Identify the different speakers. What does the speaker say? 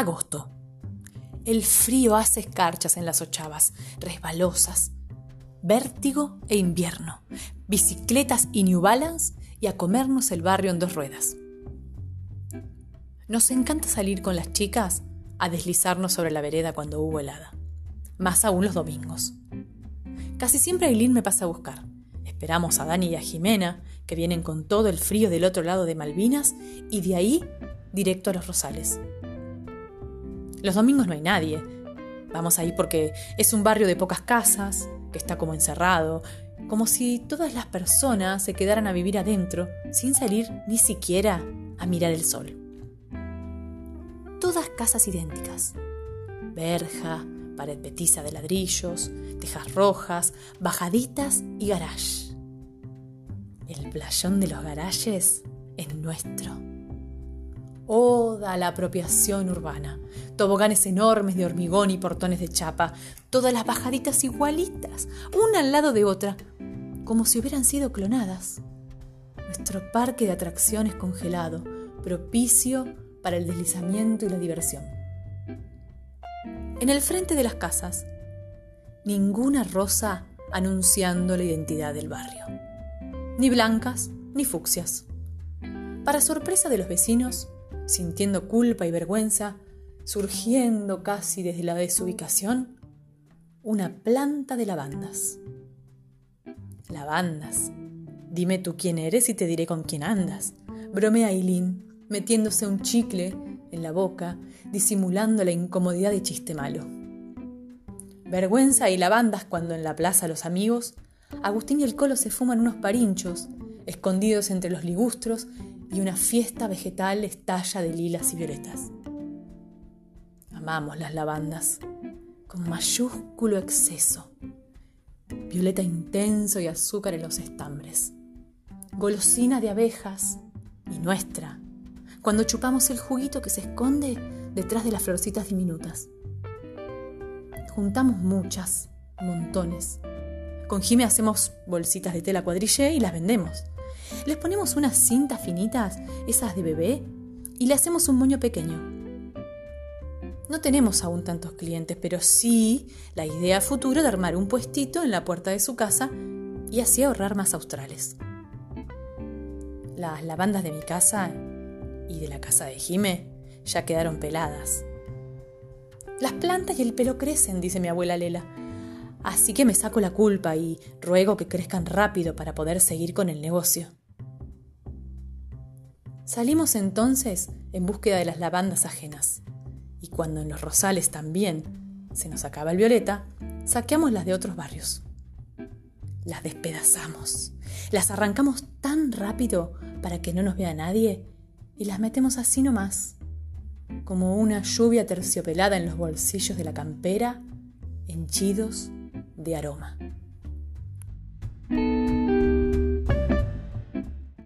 Speaker 1: Agosto. El frío hace escarchas en las ochavas, resbalosas. Vértigo e invierno. Bicicletas y New Balance y a comernos el barrio en dos ruedas. Nos encanta salir con las chicas a deslizarnos sobre la vereda cuando hubo helada. Más aún los domingos. Casi siempre Aileen me pasa a buscar. Esperamos a Dani y a Jimena, que vienen con todo el frío del otro lado de Malvinas, y de ahí directo a los Rosales. Los domingos no hay nadie. Vamos ahí porque es un barrio de pocas casas, que está como encerrado, como si todas las personas se quedaran a vivir adentro sin salir ni siquiera a mirar el sol. Todas casas idénticas. Verja, pared petiza de ladrillos, tejas rojas, bajaditas y garage. El playón de los garajes es nuestro. Oda a la apropiación urbana. Toboganes enormes de hormigón y portones de chapa. Todas las bajaditas igualitas, una al lado de otra, como si hubieran sido clonadas. Nuestro parque de atracciones congelado, propicio para el deslizamiento y la diversión. En el frente de las casas, ninguna rosa anunciando la identidad del barrio. Ni blancas ni fucsias. Para sorpresa de los vecinos, sintiendo culpa y vergüenza, surgiendo casi desde la desubicación, una planta de lavandas. Lavandas. Dime tú quién eres y te diré con quién andas. Bromea Aileen, metiéndose un chicle en la boca, disimulando la incomodidad de chiste malo. Vergüenza y lavandas cuando en la plaza los amigos, Agustín y el Colo se fuman unos parinchos, escondidos entre los ligustros y una fiesta vegetal estalla de lilas y violetas. Amamos las lavandas, con mayúsculo exceso. Violeta intenso y azúcar en los estambres. Golosina de abejas y nuestra, cuando chupamos el juguito que se esconde detrás de las florcitas diminutas. Juntamos muchas, montones. Con Jime hacemos bolsitas de tela cuadrillé y las vendemos. Les ponemos unas cintas finitas, esas de bebé, y le hacemos un moño pequeño. No tenemos aún tantos clientes, pero sí la idea futura de armar un puestito en la puerta de su casa y así ahorrar más australes. Las lavandas de mi casa y de la casa de Jime ya quedaron peladas. Las plantas y el pelo crecen, dice mi abuela Lela. Así que me saco la culpa y ruego que crezcan rápido para poder seguir con el negocio. Salimos entonces en búsqueda de las lavandas ajenas. Y cuando en los rosales también se nos acaba el violeta, saqueamos las de otros barrios. Las despedazamos, las arrancamos tan rápido para que no nos vea nadie y las metemos así nomás, como una lluvia terciopelada en los bolsillos de la campera, henchidos de aroma.